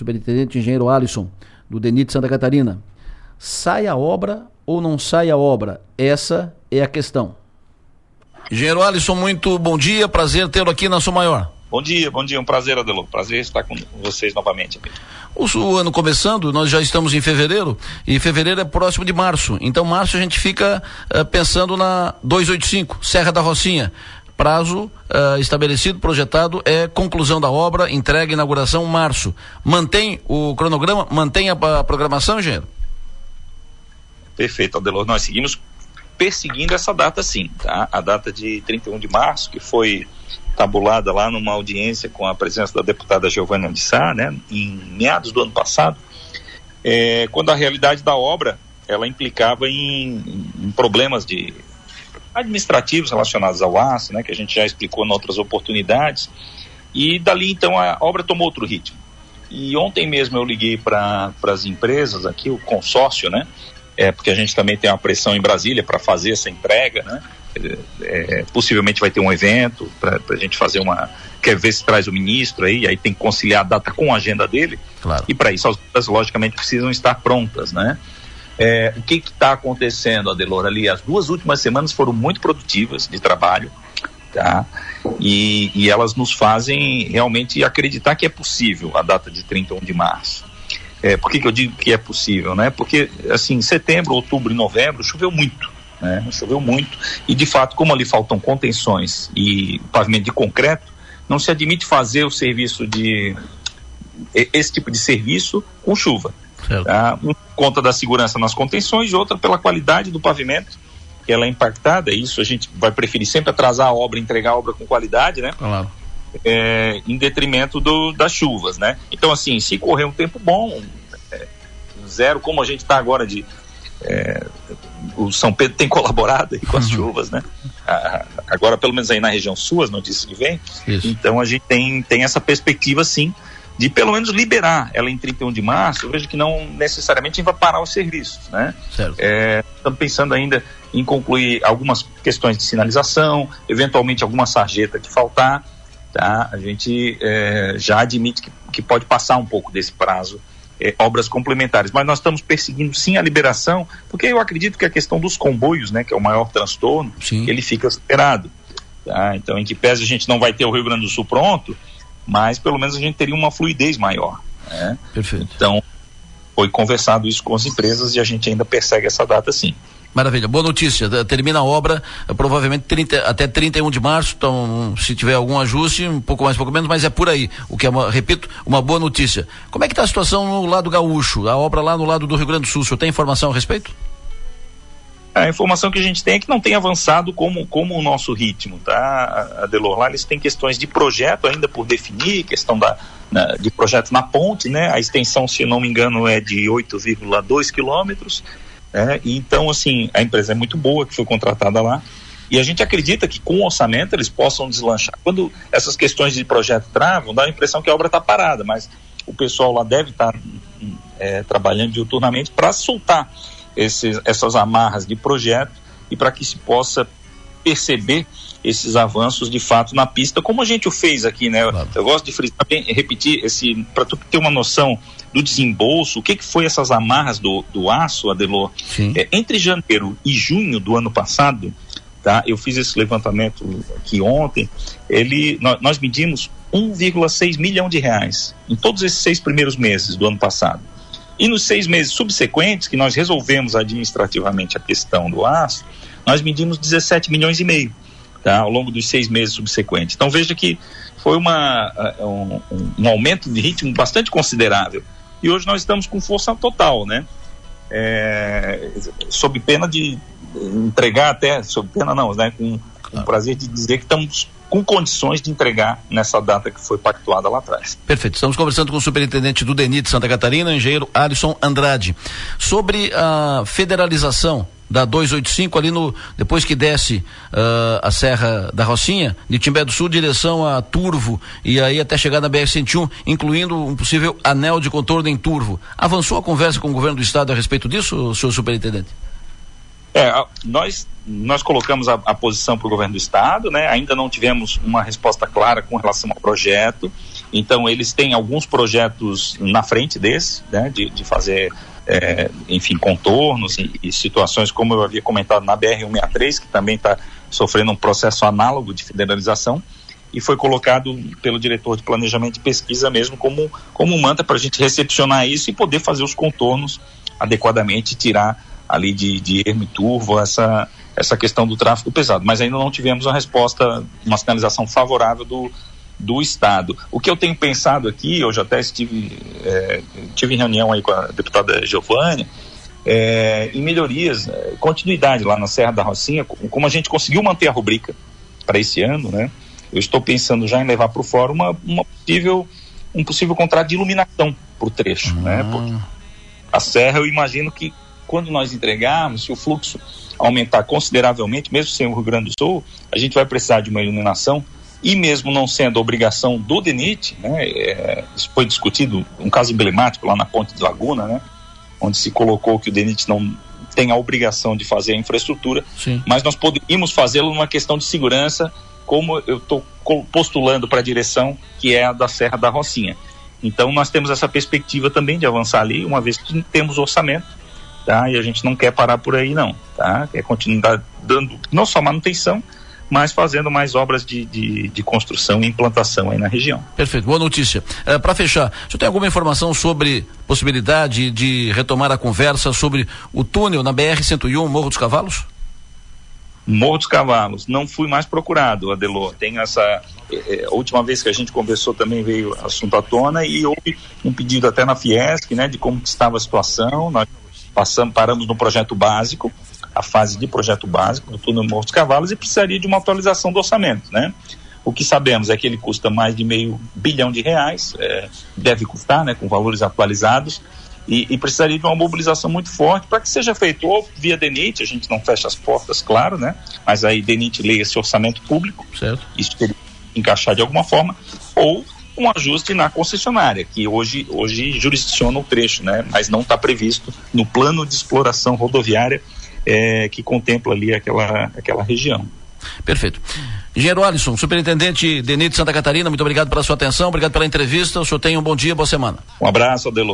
superintendente engenheiro Alisson, do DENIT Santa Catarina. Sai a obra ou não sai a obra? Essa é a questão. Engenheiro Alisson, muito bom dia, prazer tê-lo aqui na sua maior. Bom dia, bom dia, um prazer, Adelô. Prazer estar com vocês novamente. O, o, ano começando, nós já estamos em fevereiro, e fevereiro é próximo de março. Então, março a gente fica uh, pensando na 285, Serra da Rocinha. Prazo uh, estabelecido, projetado, é conclusão da obra, entrega, inauguração, março. Mantém o cronograma, mantém a, a programação, engenheiro? Perfeito, Adelô. Nós seguimos perseguindo essa data sim, tá? A data de 31 de março, que foi tabulada lá numa audiência com a presença da deputada Giovanna de Sá, né, em meados do ano passado, é, quando a realidade da obra ela implicava em, em, problemas de administrativos relacionados ao aço, né, que a gente já explicou em outras oportunidades, e dali então a obra tomou outro ritmo. E ontem mesmo eu liguei para as empresas aqui, o consórcio, né, é, porque a gente também tem uma pressão em Brasília para fazer essa entrega, né? É, é, possivelmente vai ter um evento para a gente fazer uma. Quer ver se traz o ministro aí, aí tem que conciliar a data com a agenda dele. Claro. E para isso as logicamente, precisam estar prontas, né? É, o que está acontecendo, Adelor, ali? As duas últimas semanas foram muito produtivas de trabalho, tá? E, e elas nos fazem realmente acreditar que é possível a data de 31 de março. É, por que, que eu digo que é possível, né? Porque, assim, setembro, outubro e novembro choveu muito, né? Choveu muito e, de fato, como ali faltam contenções e pavimento de concreto, não se admite fazer o serviço de esse tipo de serviço com chuva. Tá? Um, conta da segurança nas contenções e outra pela qualidade do pavimento, que ela é impactada. Isso a gente vai preferir sempre atrasar a obra, entregar a obra com qualidade, né? Claro é, em detrimento do, das chuvas, né? Então, assim, se correr um tempo bom, é, zero, como a gente está agora de. É, o São Pedro tem colaborado com as uhum. chuvas, né? agora, pelo menos aí na região sul, as notícias que vêm. Então, a gente tem, tem essa perspectiva, sim, de pelo menos liberar ela em 31 de março. Eu vejo que não necessariamente vai parar os serviços, né? Certo. É, estamos pensando ainda em concluir algumas questões de sinalização, eventualmente alguma sarjeta que faltar tá? A gente é, já admite que, que pode passar um pouco desse prazo é, obras complementares, mas nós estamos perseguindo sim a liberação, porque eu acredito que a questão dos comboios, né, que é o maior transtorno, sim. ele fica superado. Tá? Então, em que pese a gente não vai ter o Rio Grande do Sul pronto, mas pelo menos a gente teria uma fluidez maior. Né? Perfeito. Então, foi conversado isso com as empresas e a gente ainda persegue essa data sim. Maravilha, boa notícia. Termina a obra eh, provavelmente 30, até 31 de março. Então, se tiver algum ajuste, um pouco mais, um pouco menos, mas é por aí. O que é, uma, repito, uma boa notícia. Como é que está a situação no lado gaúcho? A obra lá no lado do Rio Grande do Sul, o senhor tem informação a respeito? A informação que a gente tem é que não tem avançado como, como o nosso ritmo, tá? A Delor lá eles têm questões de projeto ainda por definir, questão da, na, de projeto na ponte, né? A extensão, se não me engano, é de 8,2 quilômetros é, então, assim, a empresa é muito boa que foi contratada lá. E a gente acredita que com o orçamento eles possam deslanchar. Quando essas questões de projeto travam, dá a impressão que a obra está parada, mas o pessoal lá deve estar tá, é, trabalhando diuturnamente para soltar esses, essas amarras de projeto e para que se possa perceber esses avanços de fato na pista, como a gente o fez aqui, né? Claro. Eu gosto de frisar, repetir esse para tu ter uma noção do desembolso, o que, que foi essas amarras do, do aço, Adelor? É, entre janeiro e junho do ano passado, tá? Eu fiz esse levantamento aqui ontem. Ele, nós, nós medimos 1,6 milhão de reais em todos esses seis primeiros meses do ano passado. E nos seis meses subsequentes, que nós resolvemos administrativamente a questão do aço, nós medimos 17 milhões e meio, tá? Ao longo dos seis meses subsequentes. Então veja que foi uma, um, um aumento de ritmo bastante considerável e hoje nós estamos com força total, né? É, sob pena de entregar até, sob pena não, né? Com, com o prazer de dizer que estamos com condições de entregar nessa data que foi pactuada lá atrás. Perfeito. Estamos conversando com o superintendente do DENIT Santa Catarina, engenheiro Alisson Andrade, sobre a federalização da 285 ali no depois que desce uh, a Serra da Rocinha, de Timbé do Sul, direção a Turvo e aí até chegar na BR 101, incluindo um possível anel de contorno em Turvo. Avançou a conversa com o governo do estado a respeito disso, senhor superintendente? É, nós nós colocamos a, a posição para o governo do estado, né? Ainda não tivemos uma resposta clara com relação ao projeto. Então, eles têm alguns projetos na frente desse, né, de, de fazer, é, enfim, contornos e, e, situações, como eu havia comentado na BR-163, que também está sofrendo um processo análogo de federalização, e foi colocado pelo diretor de planejamento e pesquisa mesmo como, como manta para a gente recepcionar isso e poder fazer os contornos adequadamente, tirar ali de, de ermo e turvo essa, essa questão do tráfego pesado. Mas ainda não tivemos uma resposta, uma sinalização favorável do, do Estado. O que eu tenho pensado aqui, eu já até estive é, tive reunião aí com a deputada Giovanni, é, em melhorias, é, continuidade lá na Serra da Rocinha, como a gente conseguiu manter a rubrica para esse ano, né? Eu estou pensando já em levar para o fórum uma, uma, possível, um possível contrato de iluminação para o trecho, uhum. né? Porque a serra, eu imagino que quando nós entregarmos, se o fluxo aumentar consideravelmente, mesmo sem o Rio Grande do Sul, a gente vai precisar de uma iluminação e mesmo não sendo obrigação do DENIT, né, é, isso foi discutido, um caso emblemático lá na Ponte de Laguna, né, onde se colocou que o DENIT não tem a obrigação de fazer a infraestrutura, Sim. mas nós poderíamos fazê-lo numa questão de segurança, como eu estou postulando para a direção, que é a da Serra da Rocinha. Então nós temos essa perspectiva também de avançar ali, uma vez que temos orçamento, tá? E a gente não quer parar por aí não, tá? Quer continuar dando não só manutenção, mas fazendo mais obras de, de, de, construção e implantação aí na região. Perfeito, boa notícia. É, Para fechar, você tem alguma informação sobre possibilidade de retomar a conversa sobre o túnel na BR-101 Morro dos Cavalos? Morro dos Cavalos, não fui mais procurado, Adelô. Tem essa. É, a última vez que a gente conversou também veio assunto à tona e houve um pedido até na Fiesc, né, de como estava a situação. Nós passamos, paramos no projeto básico, a fase de projeto básico do túnel Morro dos Cavalos e precisaria de uma atualização do orçamento, né? O que sabemos é que ele custa mais de meio bilhão de reais, é, deve custar, né, com valores atualizados, e, e precisaria de uma mobilização muito forte para que seja feito ou via DENIT, a gente não fecha as portas, claro, né? Mas aí DENIT leia esse orçamento público, certo. isso teria que encaixar de alguma forma, ou um ajuste na concessionária, que hoje, hoje jurisdiciona o trecho, né? Mas não está previsto no plano de exploração rodoviária é, que contempla ali aquela, aquela região. Perfeito. Engenheiro Alisson, superintendente Denite Santa Catarina, muito obrigado pela sua atenção, obrigado pela entrevista. O senhor tenha um bom dia, boa semana. Um abraço, Adelo.